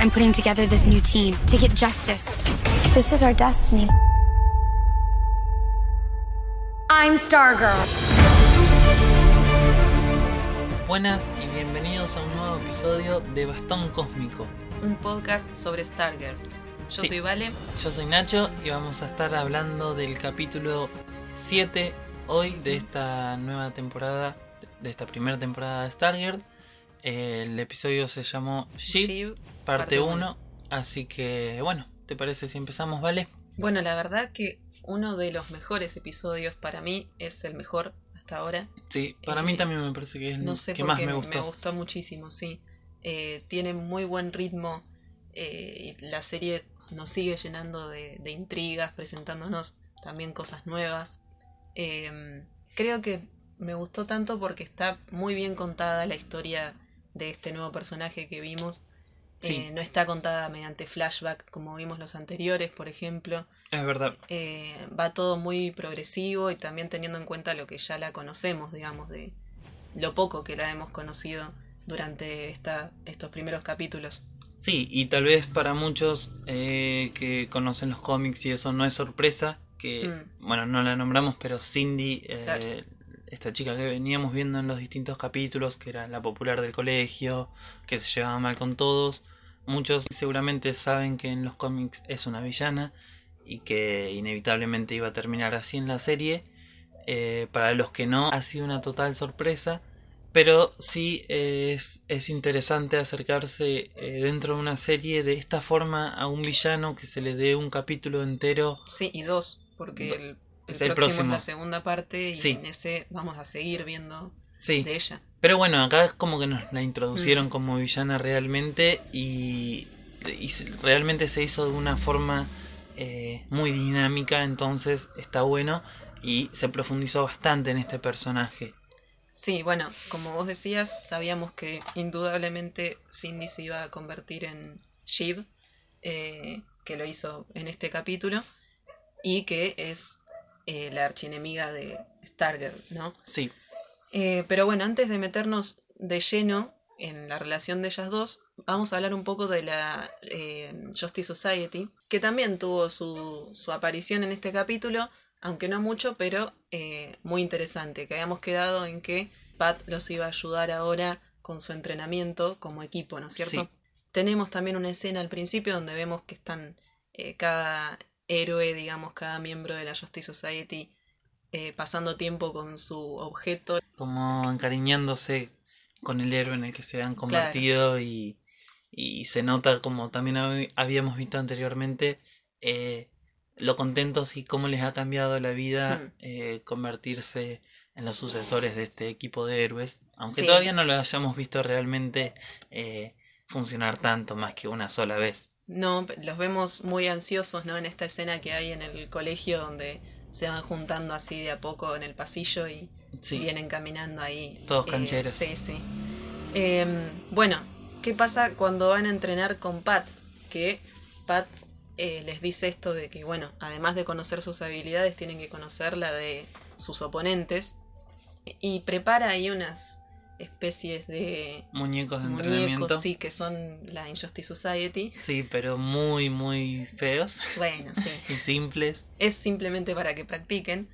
I'm putting together this new team to get justice. This is our destiny. I'm Stargirl. Buenas y bienvenidos a un nuevo episodio de Bastón Cósmico. un podcast sobre Stargirl. Yo Sí. soy Vale. Yo soy Nacho y vamos a estar hablando del capítulo 7 hoy de esta nueva temporada, de esta primera temporada de Stargirl. El episodio se llamó Shiv, Shiv, parte parte 1. uno. Así que bueno, ¿te parece si empezamos, vale? Bueno, la verdad que uno de los mejores episodios para mí es el mejor hasta ahora. Sí, para Eh, mí también me parece que es No sé el que más me gustó. Me gustó muchísimo, sí. Eh, tiene muy buen ritmo. eh, y la serie nos sigue llenando de, de intrigas, presentándonos también cosas nuevas. Eh, creo que me gustó tanto porque está muy bien contada la historia de este nuevo personaje que vimos. Sí. Eh, no está contada mediante flashback como vimos los anteriores, por ejemplo. Es verdad. Eh, va todo muy progresivo y también teniendo en cuenta lo que ya la conocemos, digamos, de lo poco que la hemos conocido durante esta, estos primeros capítulos. Sí, y tal vez para muchos eh, que conocen los cómics y eso no es sorpresa, que, Mm. bueno, no la nombramos, pero Cindy, Claro. Esta chica que veníamos viendo en los distintos capítulos, que era la popular del colegio, que se llevaba mal con todos, muchos seguramente saben que en los cómics es una villana y que inevitablemente iba a terminar así en la serie. Eh, para los que no, ha sido una total sorpresa. Pero sí es, es interesante acercarse eh, dentro de una serie de esta forma a un villano que se le dé un capítulo entero. Sí, y dos, porque el, el es el próximo, es próximo. la segunda parte y Sí. en ese vamos a seguir viendo Sí, de ella. pero bueno, acá es como que nos la introducieron Mm. como villana realmente y, realmente se hizo de una forma eh, muy dinámica, entonces está bueno y se profundizó bastante en este personaje. Sí, bueno, como vos decías, sabíamos que indudablemente Cindy se iba a convertir en Shiv, eh, que lo hizo en este capítulo, y que es eh, la archienemiga de Stargirl, ¿no? Sí, Eh, pero bueno, antes de meternos de lleno en la relación de ellas dos, vamos a hablar un poco de la eh, Justice Society, que también tuvo su, su aparición en este capítulo, aunque no mucho, pero muy interesante, que habíamos quedado en que Pat los iba a ayudar ahora con su entrenamiento como equipo, ¿no es cierto? Sí. Tenemos también una escena al principio donde vemos que están cada héroe, digamos, cada miembro de la Justice Society eh, pasando tiempo con su objeto. como encariñándose con el héroe en el que se han convertido y, y se nota como también hab- habíamos visto anteriormente eh, lo contentos y cómo les ha cambiado la vida Mm. eh, convertirse en los sucesores de este equipo de héroes aunque Sí. todavía no lo hayamos visto realmente eh, funcionar tanto más que una sola vez No, los vemos muy ansiosos, ¿no? En esta escena que hay en el colegio donde se van juntando así de a poco en el pasillo y Sí. vienen caminando ahí. Todos cancheros. Sí, sí. Em, bueno, ¿qué pasa cuando van a entrenar con Pat? Que Pat eh, les dice esto de que, bueno, además de conocer sus habilidades, tienen que conocer la de sus oponentes. Y prepara ahí unas especies de muñecos de entrenamiento muñecos, sí, que son la Injustice Society. Sí, pero muy muy feos Bueno, sí. y simples es simplemente para que practiquen.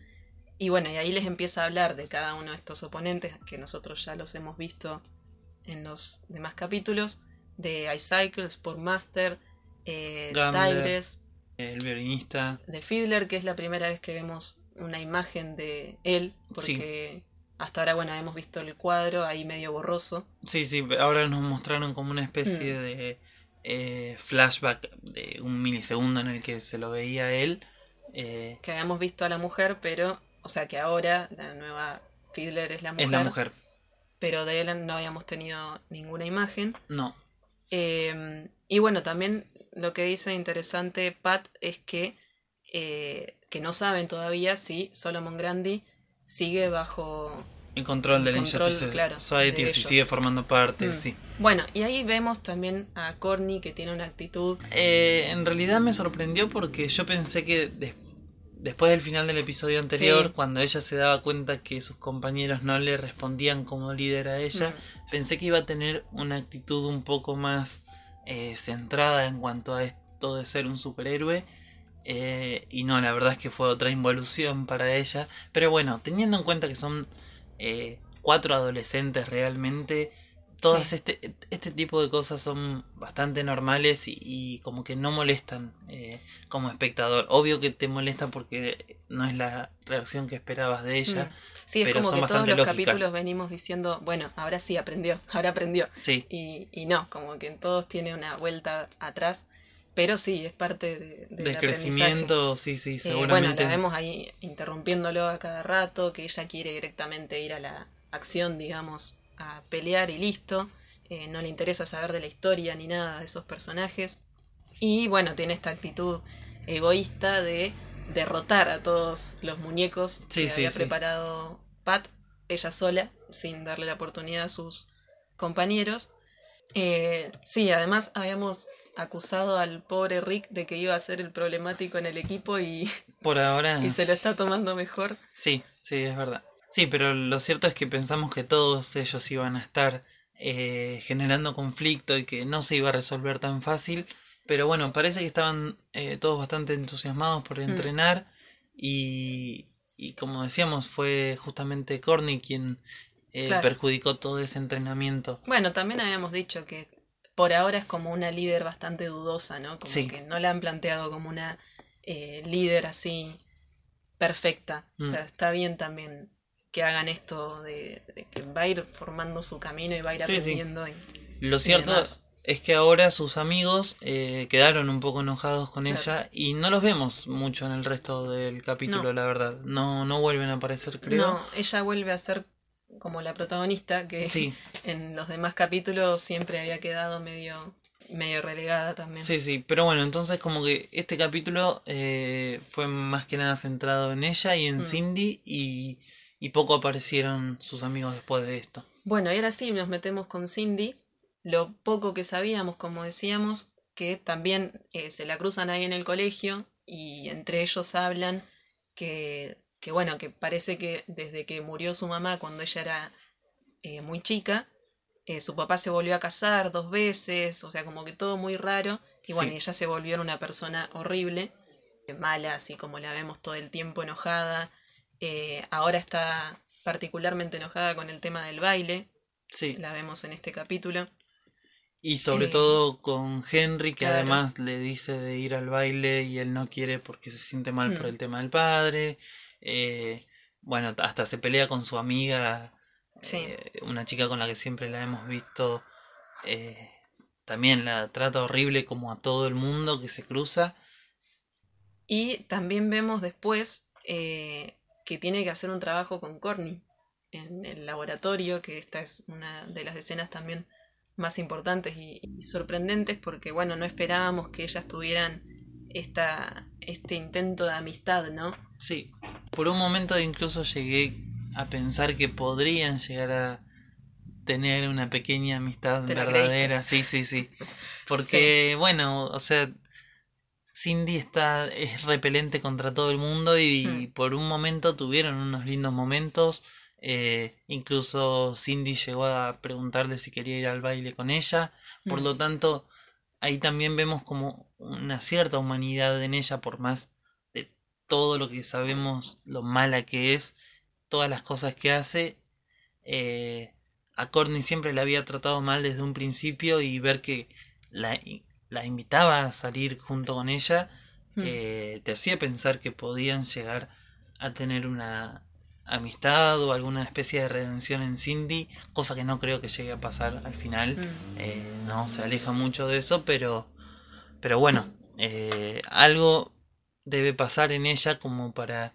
Y bueno, y ahí les empieza a hablar de cada uno de estos oponentes, que nosotros ya los hemos visto en los demás capítulos, de iCycle, Sportmaster, eh, Gambler. Tigress, el violinista de Fiddler, que es la primera vez que vemos una imagen de él, porque hasta ahora, bueno, hemos visto el cuadro ahí medio borroso. Sí, sí, ahora nos mostraron como una especie Hmm. de eh, flashback de un milisegundo en el que se lo veía él. eh, Que habíamos visto a la mujer, pero, o sea que ahora la nueva Fiddler es la mujer. es la mujer. Pero de él no habíamos tenido ninguna imagen. No, Eh, y bueno, también lo que dice interesante Pat es que, eh, que no saben todavía si Solomon Grandi sigue bajo... el control de la claro, Society, de si sigue formando parte, Mm. sí. Bueno, y ahí vemos también a Corny que tiene una actitud... Eh, en realidad me sorprendió porque yo pensé que des- después del final del episodio anterior, Sí. cuando ella se daba cuenta que sus compañeros no le respondían como líder a ella, Mm. pensé que iba a tener una actitud un poco más eh, centrada en cuanto a esto de ser un superhéroe. Eh, y no, la verdad es que fue otra involución para ella. Pero bueno, teniendo en cuenta que son eh, cuatro adolescentes realmente, todas este, este tipo de cosas son bastante normales y, como que no molestan eh, como espectador. Obvio que te molesta porque no es la reacción que esperabas de ella. Mm. Sí, es como que todos los capítulos venimos diciendo, bueno, ahora sí aprendió, ahora aprendió. Sí. Y, y no, como que en todos tiene una vuelta atrás. Pero sí, es parte de, del crecimiento, sí, sí, seguramente. Eh, bueno, la vemos ahí interrumpiéndolo a cada rato, que ella quiere directamente ir a la acción, digamos, a pelear y listo. Eh, no le interesa saber de la historia ni nada de esos personajes. Y bueno, tiene esta actitud egoísta de derrotar a todos los muñecos que había preparado Pat, ella sola, sin darle la oportunidad a sus compañeros. Eh, sí, además habíamos acusado al pobre Rick de que iba a ser el problemático en el equipo y por ahora y se lo está tomando mejor. Sí, sí, es verdad. Sí, pero lo cierto es que pensamos que todos ellos iban a estar eh, generando conflicto y que no se iba a resolver tan fácil. Pero bueno, parece que estaban eh, todos bastante entusiasmados por mm. entrenar y, y como decíamos, fue justamente Corny quien eh, perjudicó todo ese entrenamiento. Bueno, también habíamos dicho que por ahora es como una líder bastante dudosa, ¿no? Como que no la han planteado como una líder así perfecta. O sea, mm. está bien también que hagan esto de, que va a ir formando su camino y va a ir aprendiendo. Lo cierto es que ahora sus amigos eh, quedaron un poco enojados con ella y no los vemos mucho en el resto del capítulo, la verdad. No, no vuelven a aparecer, creo. No, ella vuelve a ser como la protagonista que en los demás capítulos siempre había quedado medio medio relegada también. Sí, sí, pero bueno, entonces como que este capítulo eh, fue más que nada centrado en ella y en mm. Cindy y y poco aparecieron sus amigos después de esto. Bueno, y ahora sí nos metemos con Cindy. Lo poco que sabíamos, como decíamos, que también eh, se la cruzan ahí en el colegio y entre ellos hablan que, que, bueno, que parece que desde que murió su mamá cuando ella era eh, muy chica, eh, su papá se volvió a casar dos veces, o sea, como que todo muy raro. Y bueno, ella se volvió una persona horrible, mala, así como la vemos todo el tiempo enojada, eh, ahora está particularmente enojada con el tema del baile. Sí. La vemos en este capítulo. Y sobre eh, todo con Henry, que además le dice de ir al baile y él no quiere porque se siente mal por mm. el tema del padre. Eh, bueno, hasta se pelea con su amiga, una chica con la que siempre la hemos visto. también la trata horrible como a todo el mundo que se cruza. Y también vemos después que tiene que hacer un trabajo con Corny en el laboratorio, que esta es una de las escenas también más importantes y, sorprendentes porque, bueno, no esperábamos que ellas tuvieran esta, este intento de amistad, ¿no? Sí, por un momento incluso llegué a pensar que podrían llegar a tener una pequeña amistad verdadera, sí, sí, sí. Porque, bueno, o sea, Cindy está, es repelente contra todo el mundo y, hmm. por un momento tuvieron unos lindos momentos. Eh, incluso Cindy llegó a preguntarle si quería ir al baile con ella. Por hmm. lo tanto, ahí también vemos como una cierta humanidad en ella, por más de todo lo que sabemos, lo mala que es, todas las cosas que hace. Eh, a Courtney siempre la había tratado mal desde un principio y ver que la la invitaba a salir junto con ella, hmm. eh, te hacía pensar que podían llegar a tener una amistad o alguna especie de redención en Cindy, cosa que no creo que llegue a pasar al final. Hmm. Eh, no, se aleja mucho de eso, pero, pero bueno, eh, algo debe pasar en ella como para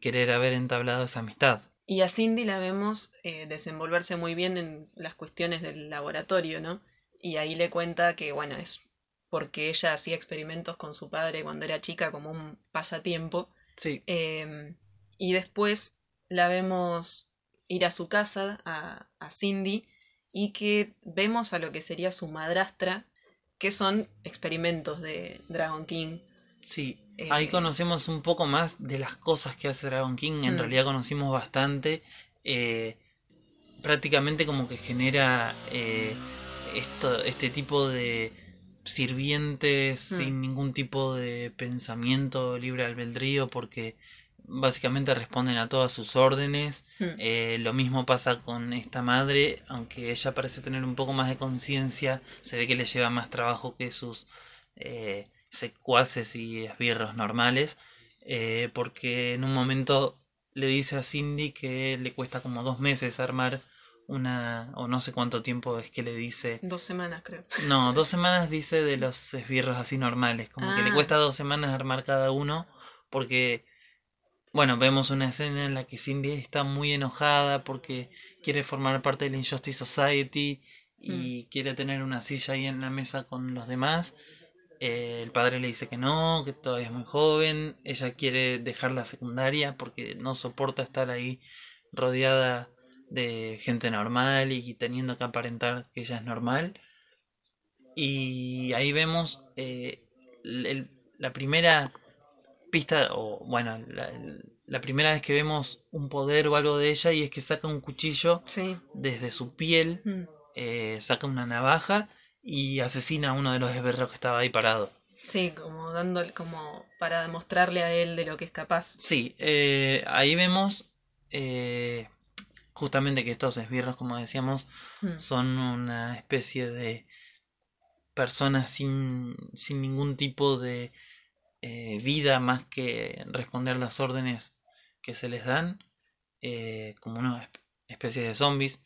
querer haber entablado esa amistad. Y a Cindy la vemos desenvolverse muy bien en las cuestiones del laboratorio, ¿no? Y ahí le cuenta que, bueno, es porque ella hacía experimentos con su padre cuando era chica como un pasatiempo. Sí. Em, y después la vemos ir a su casa, a, a, Cindy, y que vemos a lo que sería su madrastra, que son experimentos de Dragon King. Sí, ahí eh, conocemos un poco más de las cosas que hace Dragon King, en mm. realidad conocimos bastante. Eh, prácticamente como que genera eh, esto, este tipo de sirvientes Hmm. sin ningún tipo de pensamiento libre albedrío porque básicamente responden a todas sus órdenes. Hmm. Eh, lo mismo pasa con esta madre, aunque ella parece tener un poco más de conciencia, se ve que le lleva más trabajo que sus eh, secuaces y esbirros normales, eh, porque en un momento le dice a Cindy que le cuesta como dos meses armar una, o no sé cuánto tiempo es que le dice, Dos semanas, creo. no, dos semanas dice de los esbirros así normales, como que le Ah. cuesta dos semanas armar cada uno, porque, bueno, vemos una escena en la que Cindy está muy enojada porque quiere formar parte de la Injustice Society y quiere tener una silla ahí en la mesa con los demás. Eh, el padre le dice que no, que todavía es muy joven, ella quiere dejar la secundaria porque no soporta estar ahí rodeada de gente normal y teniendo que aparentar que ella es normal. Y ahí vemos eh, el- la primera pista, o bueno, la, la primera vez que vemos un poder o algo de ella y es que saca un cuchillo Sí. desde su piel, Mm. eh, saca una navaja y asesina a uno de los esbirros que estaba ahí parado. Sí, como dándole, como para demostrarle a él de lo que es capaz. Sí, eh, ahí vemos eh, justamente que estos esbirros, como decíamos, Mm. son una especie de personas sin, sin ningún tipo de eh, vida más que responder las órdenes que se les dan, eh, como una esp- especie de zombies.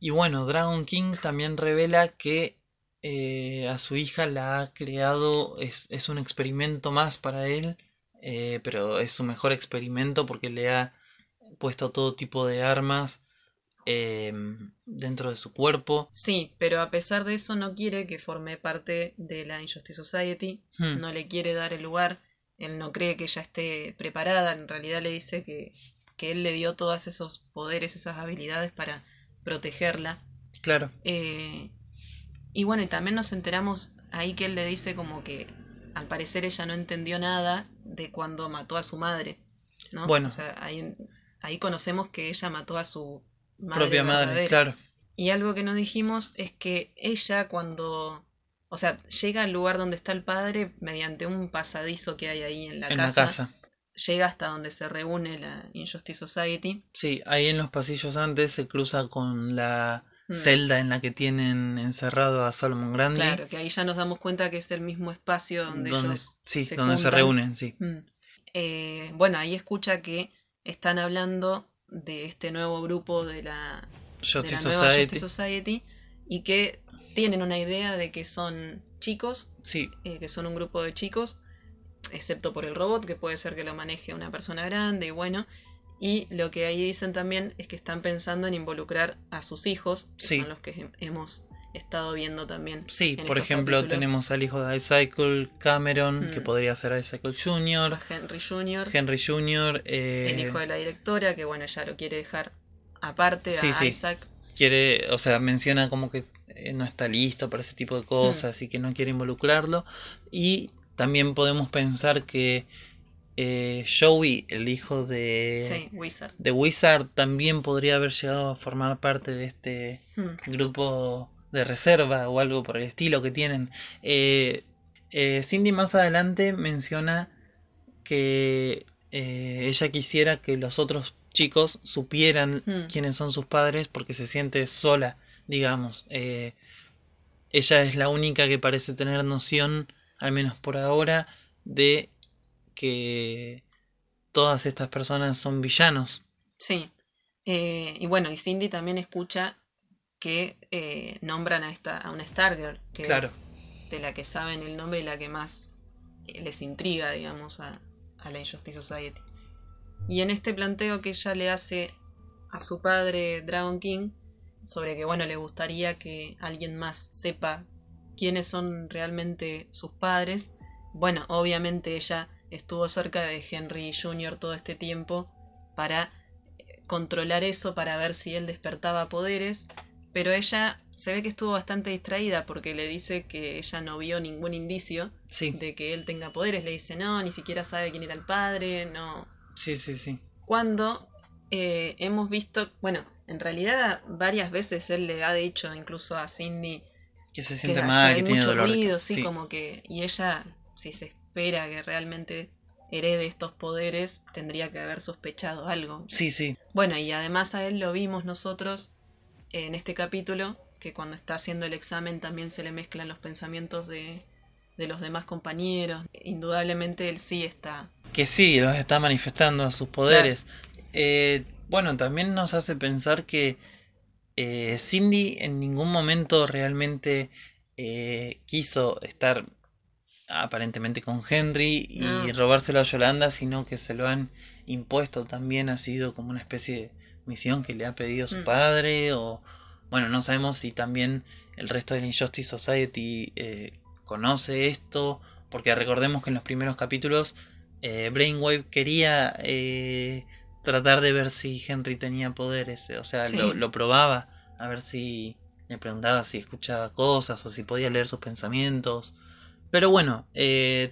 Y bueno, Dragon King también revela que eh, a su hija la ha creado, es, es un experimento más para él, pero es su mejor experimento porque le ha puesto todo tipo de armas eh, dentro de su cuerpo. Sí, pero a pesar de eso no quiere que forme parte de la Injustice Society, Hmm. no le quiere dar el lugar, él no cree que ella esté preparada, en realidad le dice que, que él le dio todos esos poderes, esas habilidades para protegerla. Claro. Eh, y bueno, y también nos enteramos ahí que él le dice como que al parecer ella no entendió nada de cuando mató a su madre. ¿no? Bueno. O sea, ahí, ahí conocemos que ella mató a su madre propia madre, verdadera. claro. Y algo que no dijimos es que ella cuando, o sea, llega al lugar donde está el padre mediante un pasadizo que hay ahí en la en casa. la casa. Llega hasta donde se reúne la Injustice Society. Sí, ahí en los pasillos antes se cruza con la Mm. celda en la que tienen encerrado a Solomon Grande. Claro, que ahí ya nos damos cuenta que es el mismo espacio donde, donde, ellos sí, se donde se reúnen, sí. Mm. Eh, bueno, ahí escucha que están hablando de este nuevo grupo de la, de Justice la nueva Society. Justice Society y que tienen una idea de que son chicos, Sí, eh, que son un grupo de chicos, excepto por el robot, que puede ser que lo maneje una persona grande y bueno. Y lo que ahí dicen también es que están pensando en involucrar a sus hijos, que Sí. son los que hem- hemos estado viendo también. sí, por ejemplo, capítulos. tenemos al hijo de Icycle, Cameron, que Mm. podría ser Icycle Jr., Henry Jr., Henry Jr., eh, el hijo de la directora, que bueno, ya lo quiere dejar aparte Sí, a sí. Isaac. quiere, o sea, menciona como que eh, no está listo para ese tipo de cosas y que no quiere involucrarlo. Y también podemos pensar que eh, Joey, el hijo de, Sí, Wizard. de Wizard, también podría haber llegado a formar parte de este Mm. grupo de reserva o algo por el estilo que tienen. Eh, eh, Cindy más adelante menciona que eh, ella quisiera que los otros chicos supieran Mm. quiénes son sus padres porque se siente sola, digamos. Eh, ella es la única que parece tener noción, al menos por ahora, de que todas estas personas son villanos. Sí. Y bueno, y Cindy también escucha que eh, nombran a esta a una Stargirl, que Claro. es de la que saben el nombre y la que más eh, les intriga, digamos, a, a la Injustice Society. Y en este planteo que ella le hace a su padre Dragon King sobre que bueno le gustaría que alguien más sepa quiénes son realmente sus padres. Bueno, obviamente ella estuvo cerca de Henry Jr. todo este tiempo para eh, controlar eso, para ver si él despertaba poderes, pero ella se ve que estuvo bastante distraída porque le dice que ella no vio ningún indicio Sí, de que él tenga poderes. Le dice, no, ni siquiera sabe quién era el padre, no, sí, sí, sí. cuando eh, hemos visto, bueno, en realidad varias veces él le ha dicho incluso a Cindy Que se que, siente que mal, que, hay tiene mucho dolor. ruido, sí, como que. Y ella, si se espera que realmente herede estos poderes, tendría que haber sospechado algo. sí, sí. Bueno, y además a él lo vimos nosotros en este capítulo, que cuando está haciendo el examen también se le mezclan los pensamientos de, de los demás compañeros. Indudablemente él sí está. Que sí, los está manifestando sus poderes. Eh, bueno, también nos hace pensar que eh, Cindy en ningún momento realmente eh, quiso estar aparentemente con Henry y No. robárselo a Yolanda, sino que se lo han impuesto también, ha sido como una especie de misión que le ha pedido su Mm. padre o bueno, no sabemos si también el resto de la Injustice Society eh, conoce esto, porque recordemos que en los primeros capítulos eh, Brainwave quería eh, tratar de ver si Henry tenía poderes, o sea, Sí. lo, lo probaba, a ver si le preguntaba si escuchaba cosas o si podía leer sus pensamientos. Pero bueno,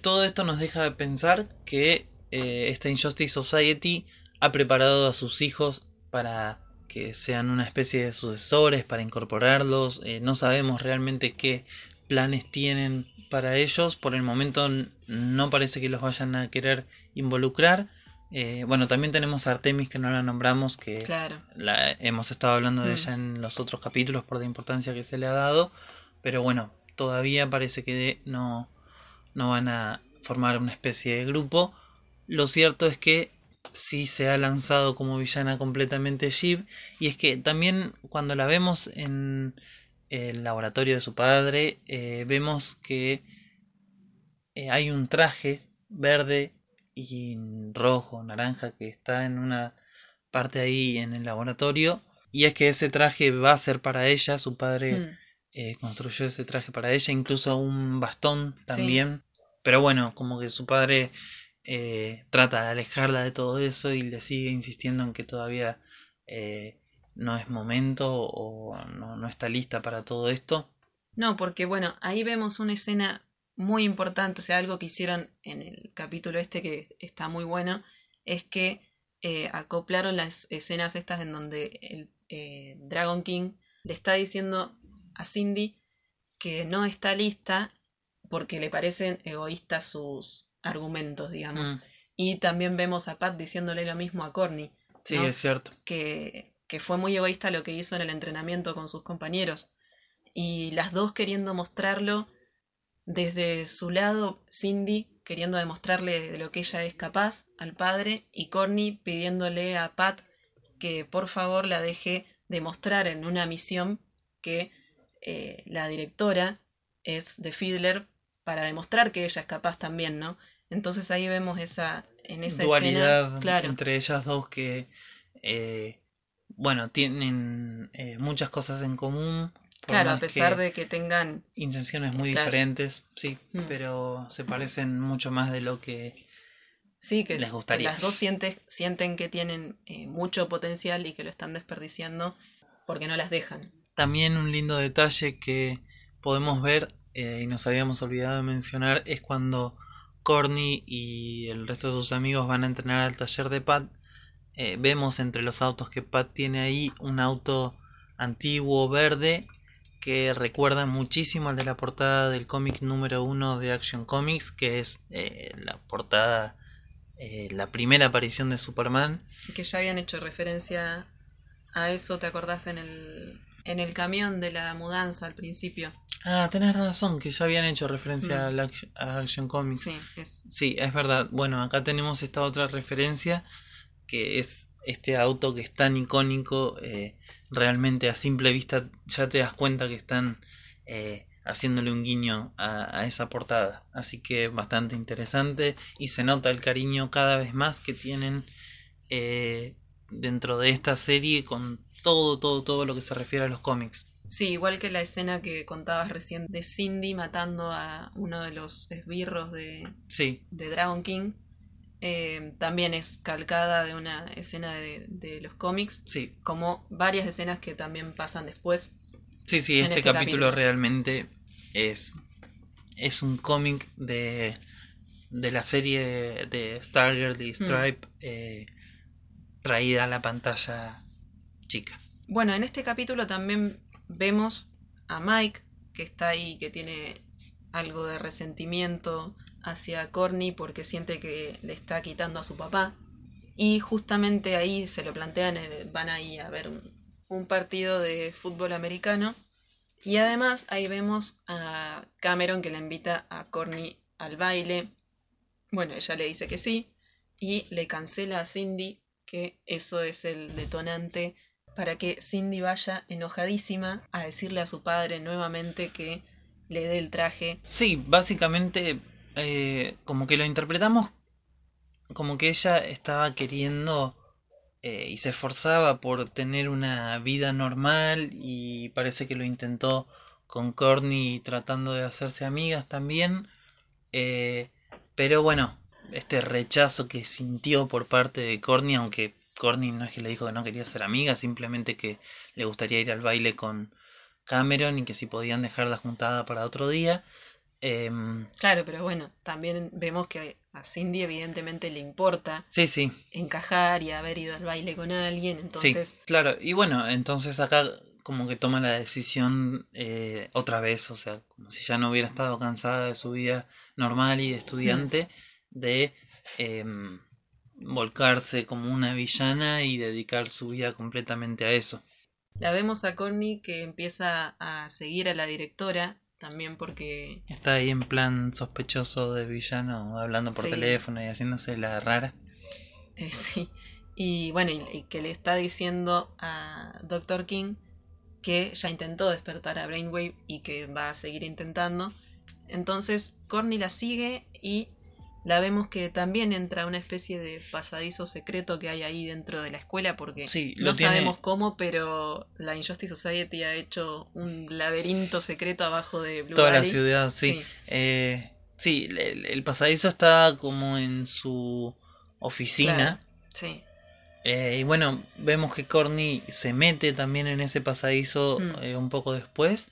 todo esto nos deja pensar que esta Injustice Society ha preparado a sus hijos para que sean una especie de sucesores, para incorporarlos. Eh, no sabemos realmente qué planes tienen para ellos. Por el momento no parece que los vayan a querer involucrar. Eh, bueno, también tenemos a Artemis que no la nombramos, que Claro. la, hemos estado hablando de Mm. ella en los otros capítulos por la importancia que se le ha dado. Pero bueno, todavía parece que no, no van a formar una especie de grupo. Lo cierto es que sí se ha lanzado como villana completamente Shiv. Y es que también cuando la vemos en el laboratorio de su padre, eh, vemos que eh, hay un traje verde y rojo, naranja, que está en una parte ahí en el laboratorio. Y es que ese traje va a ser para ella, su padre Mm. eh, construyó ese traje para ella, incluso un bastón también. Pero bueno, como que su padre eh, trata de alejarla de todo eso y le sigue insistiendo en que todavía eh, no es momento o no, no está lista para todo esto. No, porque bueno, ahí vemos una escena muy importante, o sea, algo que hicieron en el capítulo este que está muy bueno, es que eh, acoplaron las escenas estas en donde el Dragon King le está diciendo a Cindy que no está lista porque le parecen egoístas sus argumentos, digamos. Mm, Y también vemos a Pat diciéndole lo mismo a Corny, sí, ¿no? es cierto. que, que fue muy egoísta lo que hizo en el entrenamiento con sus compañeros. Y las dos queriendo mostrarlo desde su lado, Cindy queriendo demostrarle de lo que ella es capaz al padre y Corny pidiéndole a Pat que por favor la deje demostrar en una misión que eh, la directora es de Fiedler para demostrar que ella es capaz también, ¿no? Entonces ahí vemos esa en esa Dualidad escena, claro, entre ellas dos que, eh, bueno, tienen eh, muchas cosas en común. claro, a pesar que- de que tengan intenciones muy Claro. diferentes, sí, Mm. pero se parecen mucho más de lo que Sí, que, les es- que gustaría. las dos sientes, sienten que tienen eh, mucho potencial y que lo están desperdiciando porque no las dejan. También un lindo detalle que podemos ver eh, y nos habíamos olvidado de mencionar es cuando Corny y el resto de sus amigos van a entrenar al taller de Pat. eh, vemos entre los autos que Pat tiene ahí un auto antiguo verde que recuerda muchísimo al de la portada del cómic número uno de Action Comics, que es eh, la portada, eh, la primera aparición de Superman. Que ya habían hecho referencia a eso, ¿te acordás? En el, en el camión de la mudanza al principio. Ah, tenés razón, que ya habían hecho referencia Mm. a, la Action, a Action Comics. Sí, es. Sí, es verdad. Bueno, acá tenemos esta otra referencia que es este auto que es tan icónico. eh, realmente a simple vista ya te das cuenta que están eh, haciéndole un guiño a, a esa portada. Así que bastante interesante y se nota el cariño cada vez más que tienen eh, dentro de esta serie con todo, todo, todo lo que se refiere a los cómics. Sí, igual que la escena que contabas recién de Cindy matando a uno de los esbirros de, Sí, de Dragon King. eh, también es calcada de una escena de, de los cómics. sí, como varias escenas que también pasan después. Sí, sí, este, este capítulo, capítulo. realmente es, es un cómic de, de la serie de Stargirl y Stripe eh, traída a la pantalla chica. Bueno, en este capítulo también vemos a Mike que está ahí, que tiene algo de resentimiento hacia Corny porque siente que le está quitando a su papá. Y justamente ahí se lo plantean, eh, van ahí a ver un, un partido de fútbol americano. Y además ahí vemos a Cameron que le invita a Corny al baile. Bueno, ella le dice que sí y le cancela a Cindy que eso es el detonante para que Cindy vaya enojadísima a decirle a su padre nuevamente que le dé el traje. Sí, básicamente eh, como que lo interpretamos como que ella estaba queriendo eh, y se esforzaba por tener una vida normal y parece que lo intentó con Courtney tratando de hacerse amigas también. Eh, pero bueno, este rechazo que sintió por parte de Courtney, aunque Courtney no es que le dijo que no quería ser amiga, simplemente que le gustaría ir al baile con Cameron y que si podían dejar la juntada para otro día. Em, claro, pero bueno, también vemos que a Cindy evidentemente le importa sí, sí. encajar y haber ido al baile con alguien, entonces... Sí, claro, y bueno, entonces acá como que toma la decisión eh, otra vez, o sea, como si ya no hubiera estado cansada de su vida normal y de estudiante, de em, volcarse como una villana y dedicar su vida completamente a eso. La vemos a Connie que empieza a seguir a la directora también porque... Está ahí en plan sospechoso de villano, hablando por teléfono y haciéndose la rara. Eh, sí. Y bueno, y, que le está diciendo a Dr. King que ya intentó despertar a Brainwave y que va a seguir intentando. Entonces Corny la sigue y la vemos que también entra una especie de pasadizo secreto que hay ahí dentro de la escuela porque no sabemos cómo, pero la Injustice Society ha hecho un laberinto secreto abajo de Blue Toda la ciudad, sí. Sí, eh, sí el, pasadizo está como en su oficina. sí. Eh, y bueno, vemos que Corny se mete también en ese pasadizo mm. eh, un poco después.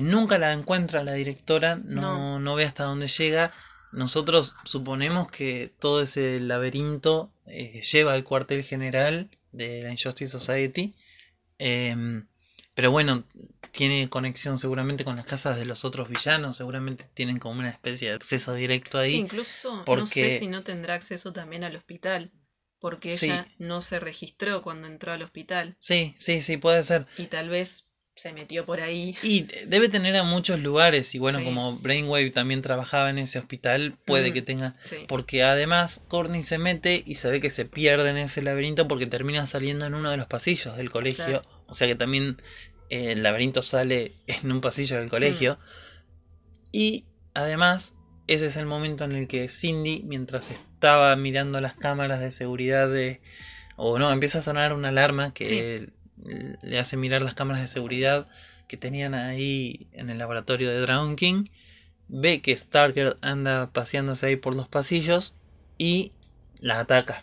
nunca la encuentra la directora, no, no ve hasta dónde llega nosotros suponemos que todo ese laberinto eh, lleva al cuartel general de la Injustice Society. Em, pero bueno, tiene conexión seguramente con las casas de los otros villanos, seguramente tienen como una especie de acceso directo ahí. Sí, incluso no sé si no tendrá acceso también al hospital, porque ella no se registró cuando entró al hospital. Sí, sí, sí, puede ser. Y tal vez se metió por ahí. Y debe tener a muchos lugares. Y bueno, como Brainwave también trabajaba en ese hospital, puede que tenga. Porque además Courtney se mete y se ve que se pierde en ese laberinto porque termina saliendo en uno de los pasillos del colegio. O sea que también eh, el laberinto sale en un pasillo del colegio. Y además, ese es el momento en el que Cindy, mientras estaba mirando las cámaras de seguridad de. O no, empieza a sonar una alarma que le hace mirar las cámaras de seguridad que tenían ahí en el laboratorio de Dragon King. Ve que Starker anda paseándose ahí por los pasillos y la ataca.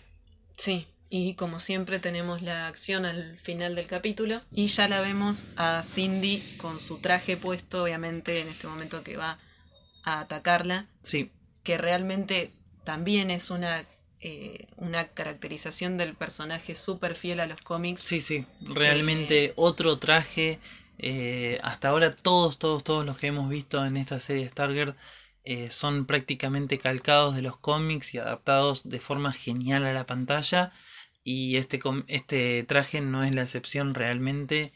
Sí, y como siempre tenemos la acción al final del capítulo y ya la vemos a Cindy con su traje puesto, obviamente en este momento que va a atacarla. Sí. Que realmente también es una eh, una caracterización del personaje súper fiel a los cómics. Sí, sí, realmente eh, otro traje. Eh, hasta ahora todos, todos, todos los que hemos visto en esta serie Stargirl son prácticamente calcados de los cómics y adaptados de forma genial a la pantalla. Y este, este traje no es la excepción realmente.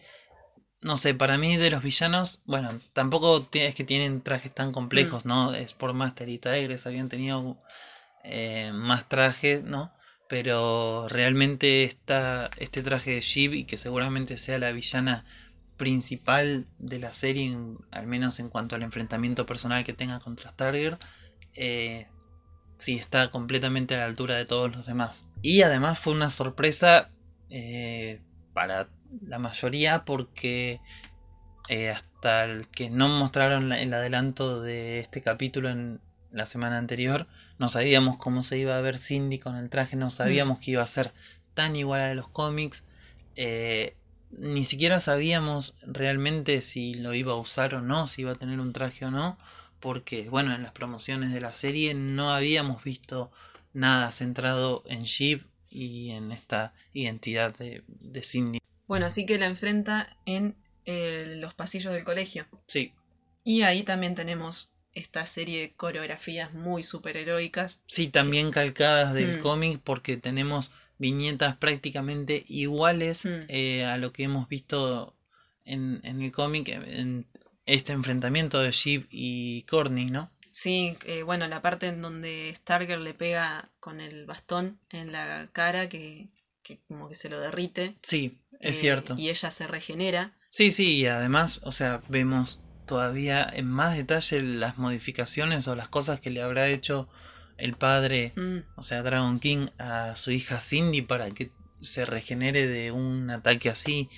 No sé, para mí de los villanos, bueno, tampoco es que tienen trajes tan complejos, mm. ¿no? Es por Master y Tigres habían tenido eh, más trajes, ¿no? Pero realmente este traje de Sheep y que seguramente sea la villana principal de la serie, al menos en cuanto al enfrentamiento personal que tenga contra Stargirl, eh, sí está completamente a la altura de todos los demás. Y además fue una sorpresa eh, para la mayoría porque eh, hasta el que no mostraron el adelanto de este capítulo en, la semana anterior, no sabíamos cómo se iba a ver Cindy con el traje, no sabíamos que iba a ser tan igual a los cómics, eh, ni siquiera sabíamos realmente si lo iba a usar o no, si iba a tener un traje o no, porque bueno, en las promociones de la serie no habíamos visto nada centrado en Sheep y en esta identidad de, de Cindy. Bueno, así que la enfrenta en eh, los pasillos del colegio. Sí, Y ahí también tenemos esta serie de coreografías muy superheroicas. sí, también calcadas del Mm. cómic porque tenemos viñetas prácticamente iguales Mm. eh, a lo que hemos visto en, en el cómic, en este enfrentamiento de Sheep y Courtney, ¿no? Sí, eh, bueno, la parte en donde Starger le pega con el bastón en la cara que, que como que se lo derrite. Sí, es eh, cierto. Y ella se regenera. Sí, sí, y además, o sea, vemos todavía en más detalle las modificaciones o las cosas que le habrá hecho el padre, Mm, o sea, Dragon King, a su hija Cindy para que se regenere de un ataque así.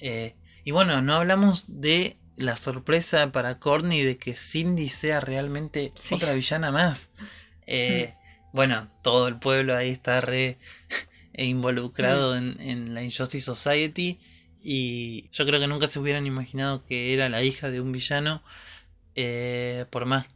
Eh, y bueno, no hablamos de la sorpresa para Courtney de que Cindy sea realmente Sí. otra villana más. Eh, Bueno, todo el pueblo ahí está re involucrado en, en la Injustice Society. Y yo creo que nunca se hubieran imaginado que era la hija de un villano. eh, por más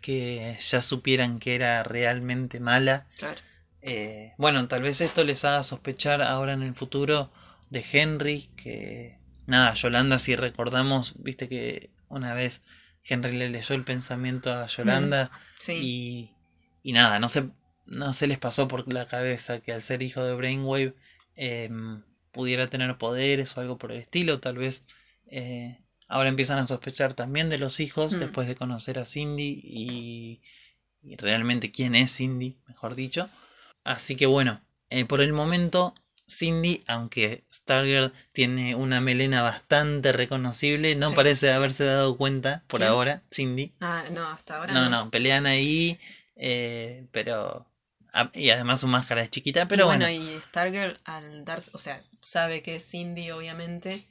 que ya supieran que era realmente mala. claro. Eh, bueno, tal vez esto les haga sospechar ahora en el futuro de Henry. Que nada, Yolanda, si recordamos, viste que una vez Henry le leyó el pensamiento a Yolanda. Sí. Y, y nada, no se, no se les pasó por la cabeza que al ser hijo de Brainwave em, pudiera tener poderes o algo por el estilo. Tal vez eh, ahora empiezan a sospechar también de los hijos Mm. después de conocer a Cindy y, y realmente quién es Cindy, mejor dicho. Así que bueno, eh, por el momento Cindy, aunque Stargirl tiene una melena bastante reconocible, no Sí. parece haberse dado cuenta por ¿Quién? ahora, Cindy. Ah, no, hasta ahora No, no, pelean ahí, eh, pero... ah, Y además su máscara es chiquita, pero y bueno. bueno, y Stargirl al darse, o sea, sabe que es Cindy, obviamente,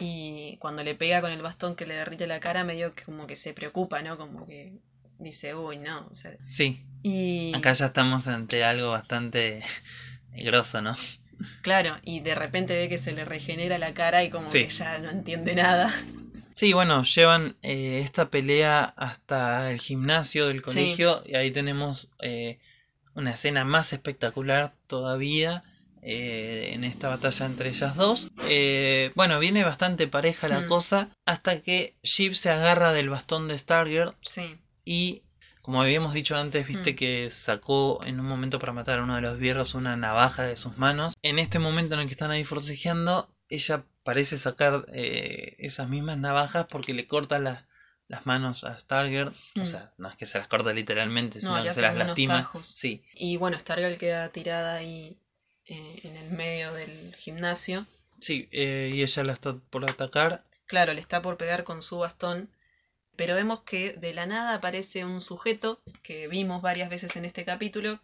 y cuando le pega con el bastón que le derrite la cara, medio que como que se preocupa, ¿no? Como que dice, uy, no, o sea, Sí, y acá ya estamos ante algo bastante grosso, ¿no? claro, y de repente ve que se le regenera la cara y como Sí. que ya no entiende nada. Sí, bueno, llevan eh, esta pelea hasta el gimnasio del colegio y ahí tenemos eh, una escena más espectacular todavía eh, en esta batalla entre ellas dos. Eh, bueno, viene bastante pareja la Mm. cosa hasta que Sheep se agarra del bastón de Stargirl Sí, Y como habíamos dicho antes, viste Mm. que sacó en un momento para matar a uno de los vierros una navaja de sus manos. En este momento en el que están ahí forcejeando, ella parece sacar eh, esas mismas navajas porque le corta la- las manos a Stargirl. O Mm. sea, no es que se las corta literalmente, sino que se las lastima. tajos. Sí, y bueno, Stargirl queda tirada ahí eh, en el medio del gimnasio. sí, eh, y ella la está por atacar. Claro, le está por pegar con su bastón, pero vemos que de la nada aparece un sujeto que vimos varias veces en este capítulo.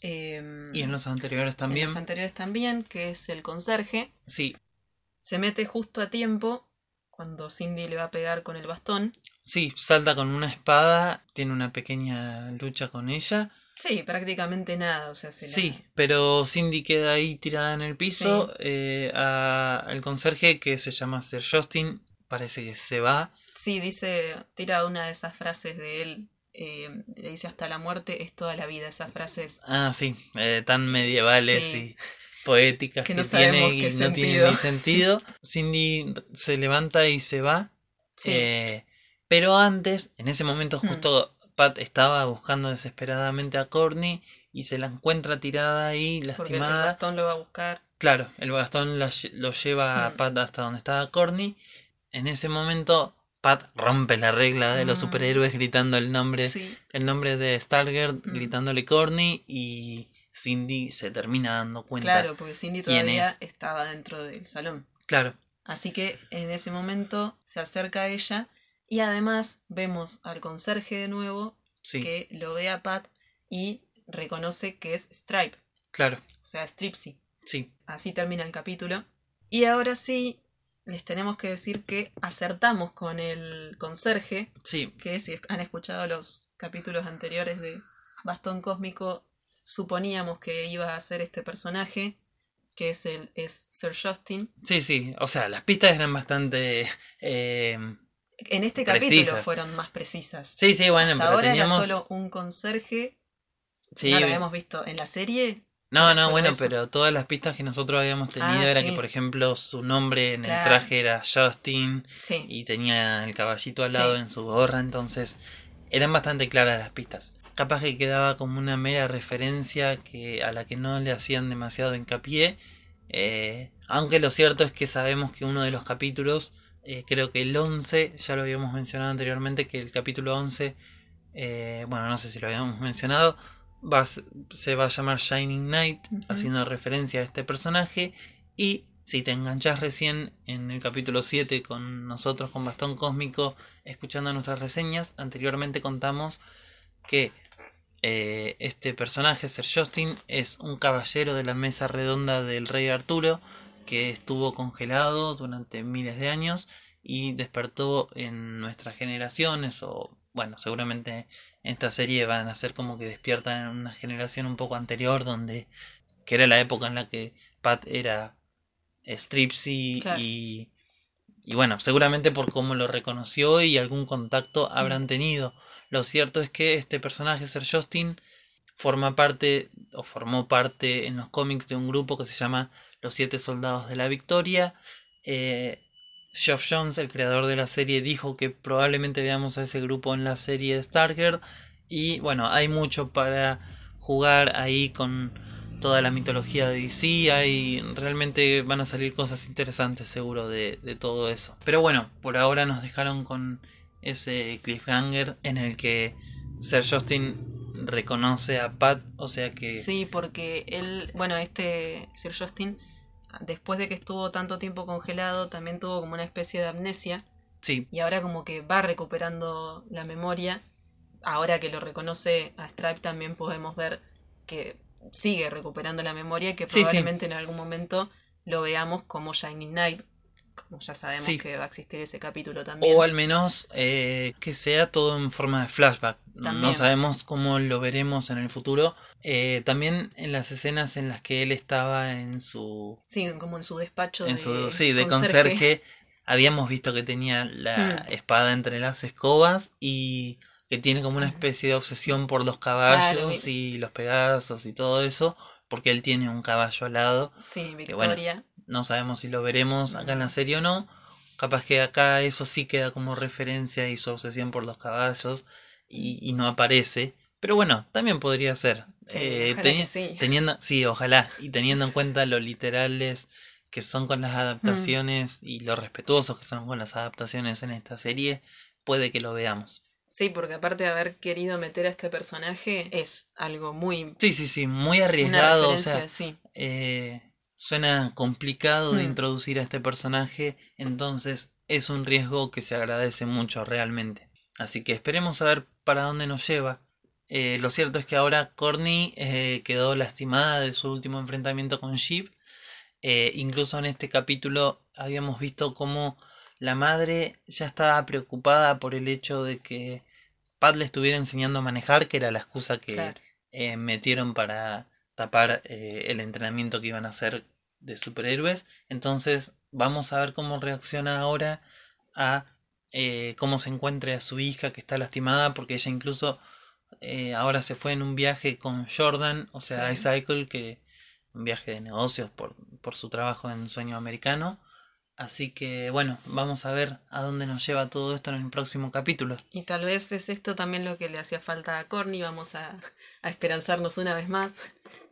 em, Y en los anteriores en también. los anteriores también, que es el conserje. Sí, Se mete justo a tiempo cuando Cindy le va a pegar con el bastón. Sí, salta con una espada, tiene una pequeña lucha con ella. Sí, prácticamente nada, o sea, se la- Sí, pero Cindy queda ahí tirada en el piso. eh, a- el conserje que se llama Sir Justin parece que se va. Sí, dice, tira una de esas frases de él, eh, le dice hasta la muerte es toda la vida, esas frases. Ah, sí, eh, tan medievales Sí. y poéticas Que que, no sabemos tiene y no tienen ni sentido. Cindy se levanta y se va. Sí, eh, pero antes, en ese momento Hmm. justo Pat estaba buscando desesperadamente a Courtney y se la encuentra tirada ahí, porque el lastimada. bastón lo va a buscar. Claro, el bastón la lo lleva a Mm. Pat hasta donde estaba Courtney. En ese momento, Pat rompe la regla de los Mm. superhéroes gritando el nombre, Sí, el nombre de Stargirl, Mm. gritándole Courtney y Cindy se termina dando cuenta. claro, porque Cindy todavía es. estaba dentro del salón. Claro, Así que en ese momento se acerca a ella y además vemos al conserje de nuevo sí, que lo ve a Pat y reconoce que es Stripe, claro, o sea, Stripsy. sí, Así termina el capítulo. Y ahora sí, les tenemos que decir que acertamos con el conserje, sí, que si han escuchado los capítulos anteriores de Bastón Cósmico, suponíamos que iba a ser este personaje, que es el es Sir Justin. sí, sí. O sea, las pistas eran bastante... eh, En este capítulo Precisas. fueron más precisas. sí, sí, bueno, Hasta pero ahora teníamos... era solo un conserje. sí, no lo habíamos visto en la serie. No, Era no, bueno, eso. pero todas las pistas que nosotros habíamos tenido Ah, era sí. que, por ejemplo, su nombre en el traje era Justin Sí. y tenía el caballito al Sí. lado en su gorra, entonces eran bastante claras las pistas. Capaz que quedaba como una mera referencia que a la que no le hacían demasiado hincapié, eh, aunque lo cierto es que sabemos que uno de los capítulos, eh, creo que el 11, ya lo habíamos mencionado anteriormente, que el capítulo 11, eh, bueno, no sé si lo habíamos mencionado, va se va a llamar Shining Knight, haciendo referencia a este personaje. Y si te enganchás recién en el capítulo 7 con nosotros, con Bastón Cósmico, escuchando nuestras reseñas, anteriormente contamos que eh, este personaje, Ser Justin, es un caballero de la mesa redonda del rey Arturo que estuvo congelado durante miles de años y despertó en nuestras generaciones o bueno, seguramente en esta serie van a ser como que despiertan en una generación un poco anterior donde que era la época en la que Pat era Stripsy Claro. y y bueno, seguramente por cómo lo reconoció y algún contacto habrán tenido. Lo cierto es que este personaje, Ser Justin, forma parte o formó parte en los cómics de un grupo que se llama Los Siete Soldados de la Victoria. Eh, Geoff Jones, el creador de la serie, dijo que probablemente veamos a ese grupo en la serie de Stargirl. Y bueno, hay mucho para jugar ahí con toda la mitología de DC. Hay, realmente van a salir cosas interesantes seguro de, de todo eso. Pero bueno, por ahora nos dejaron con ese cliffhanger en el que Ser Justin reconoce a Pat. O sea que... Sí, porque él, bueno, este Sir Justin, después de que estuvo tanto tiempo congelado, también tuvo como una especie de amnesia sí, y ahora como que va recuperando la memoria. Ahora que lo reconoce a Stripe también podemos ver que sigue recuperando la memoria y que Sí, sí. probablemente en algún momento lo veamos como Shining Knight, como ya sabemos Sí. que va a existir ese capítulo también. O al menos eh, que sea todo en forma de flashback. No sabemos cómo lo veremos en el futuro. Eh, también en las escenas en las que él estaba en su. Sí, como en su despacho En de, su sí, de conserje. conserje. Habíamos visto que tenía la Mm. espada entre las escobas y que tiene como una especie de obsesión por los caballos Claro, y los pegazos y todo eso. Porque él tiene un caballo al lado. Sí, Que bueno, Victoria. No sabemos si lo veremos acá en la serie o no. Capaz que acá eso sí queda como referencia y su obsesión por los caballos y, y no aparece. Pero bueno, también podría ser. Sí, Eh, ojalá teni- que sí. Teniendo, sí, ojalá. Y teniendo en cuenta lo literales que son con las adaptaciones y lo respetuosos que son con las adaptaciones en esta serie, puede que lo veamos. Sí, porque aparte de haber querido meter a este personaje, es algo muy... Sí, sí, sí, muy Una arriesgado. O referencia, sea, sí. eh, suena complicado de Mm. introducir a este personaje, entonces es un riesgo que se agradece mucho realmente. Así que esperemos a ver para dónde nos lleva. Eh, lo cierto es que ahora Courtney eh, quedó lastimada de su último enfrentamiento con Sheep. Eh, incluso en este capítulo habíamos visto cómo la madre ya estaba preocupada por el hecho de que Pat le estuviera enseñando a manejar, que era la excusa que Claro. metieron para tapar el entrenamiento que iban a hacer de superhéroes. Entonces vamos a ver cómo reacciona ahora a eh, cómo se encuentre a su hija que está lastimada, porque ella incluso eh, ahora se fue en un viaje con Jordan, o sea, Sí. iCycle, que un viaje de negocios por, por su trabajo en Sueño Americano. Así que bueno, vamos a ver a dónde nos lleva todo esto en el próximo capítulo. Y tal vez es esto también lo que le hacía falta a Corny, vamos a, a esperanzarnos una vez más,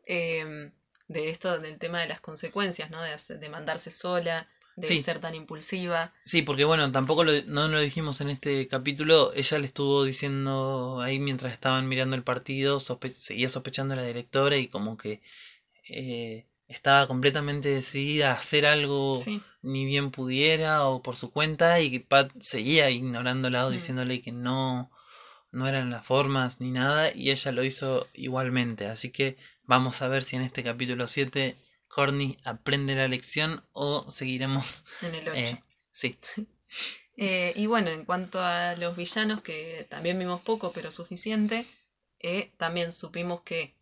eh, de esto, del tema de las consecuencias, ¿no? De, hacer- de mandarse sola, de Sí. ser tan impulsiva. Sí, porque bueno, tampoco lo, no lo dijimos en este capítulo. Ella le estuvo diciendo ahí mientras estaban mirando el partido, sospe- seguía sospechando a la directora y como que eh, estaba completamente decidida a hacer algo Sí. ni bien pudiera o por su cuenta y que Pat seguía ignorándola o Mm. diciéndole que no, no eran las formas ni nada y ella lo hizo igualmente. Así que vamos a ver si en este capítulo 7 Corny aprende la lección o seguiremos En el 8. eh, sí, Eh, y bueno, en cuanto a los villanos, que también vimos poco, pero suficiente, eh, también supimos que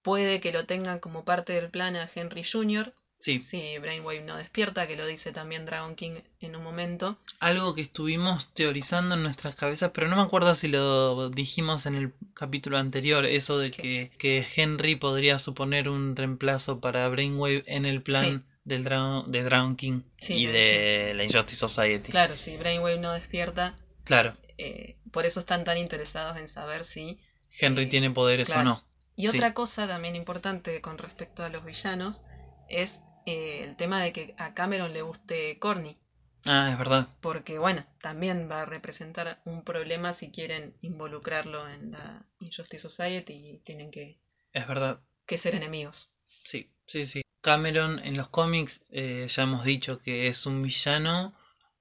puede que lo tengan como parte del plan a Henry Jr., Sí. si Brainwave no despierta, que lo dice también Dragon King en un momento. Algo que estuvimos teorizando en nuestras cabezas, pero no me acuerdo si lo dijimos en el capítulo anterior, eso de que, que Henry podría suponer un reemplazo para Brainwave en el plan del Dragon, de Dragon King Sí, y de la Injustice Society. Claro, si Brainwave no despierta, Claro, eh, por eso están tan interesados en saber si... Henry eh, tiene poderes claro. o no. Y Sí. otra cosa también importante con respecto a los villanos es eh, el tema de que a Cameron le guste Corny. Ah, es verdad. Porque, bueno, también va a representar un problema si quieren involucrarlo en la Injustice Society y tienen que, Es verdad. que ser enemigos. Sí, sí, sí. Cameron en los cómics eh, ya hemos dicho que es un villano,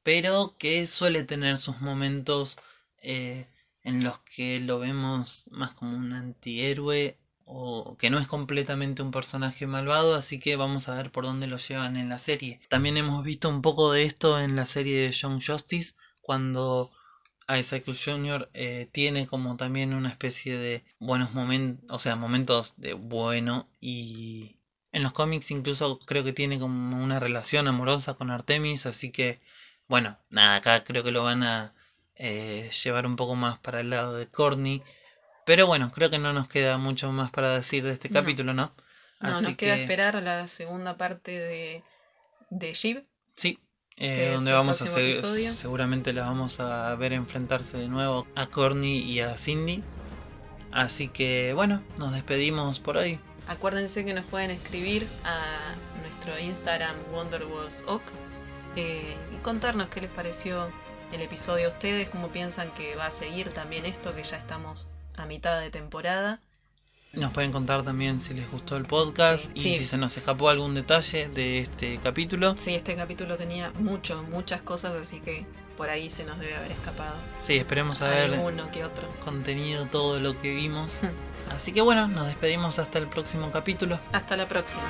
pero que suele tener sus momentos eh, en los que lo vemos más como un antihéroe o que no es completamente un personaje malvado, así que vamos a ver por dónde lo llevan en la serie. También hemos visto un poco de esto en la serie de Young Justice, cuando Isaac Jr. eh, tiene como también una especie de buenos momentos, o sea, momentos de bueno y en los cómics incluso creo que tiene como una relación amorosa con Artemis, así que bueno, nada, acá creo que lo van a eh, llevar un poco más para el lado de Corny, pero bueno, creo que no nos queda mucho más para decir de este capítulo, ¿no? No, Así nos queda que- esperar a la segunda parte de, de Shiv. Sí, eh, donde vamos a seguir, seguramente la vamos a ver enfrentarse de nuevo a Corny y a Cindy. Así que bueno, nos despedimos por hoy. Acuérdense que nos pueden escribir a nuestro Instagram WonderWallsOk eh, y contarnos qué les pareció el episodio a ustedes, cómo piensan que va a seguir también esto, que ya estamos a mitad de temporada. Nos pueden contar también si les gustó el podcast Sí, y sí. si se nos escapó algún detalle de este capítulo. Sí, este capítulo tenía mucho, muchas cosas, así que por ahí se nos debe haber escapado Sí, esperemos haber alguno que otro. contenido todo lo que vimos. Así que bueno, nos despedimos hasta el próximo capítulo. Hasta la próxima.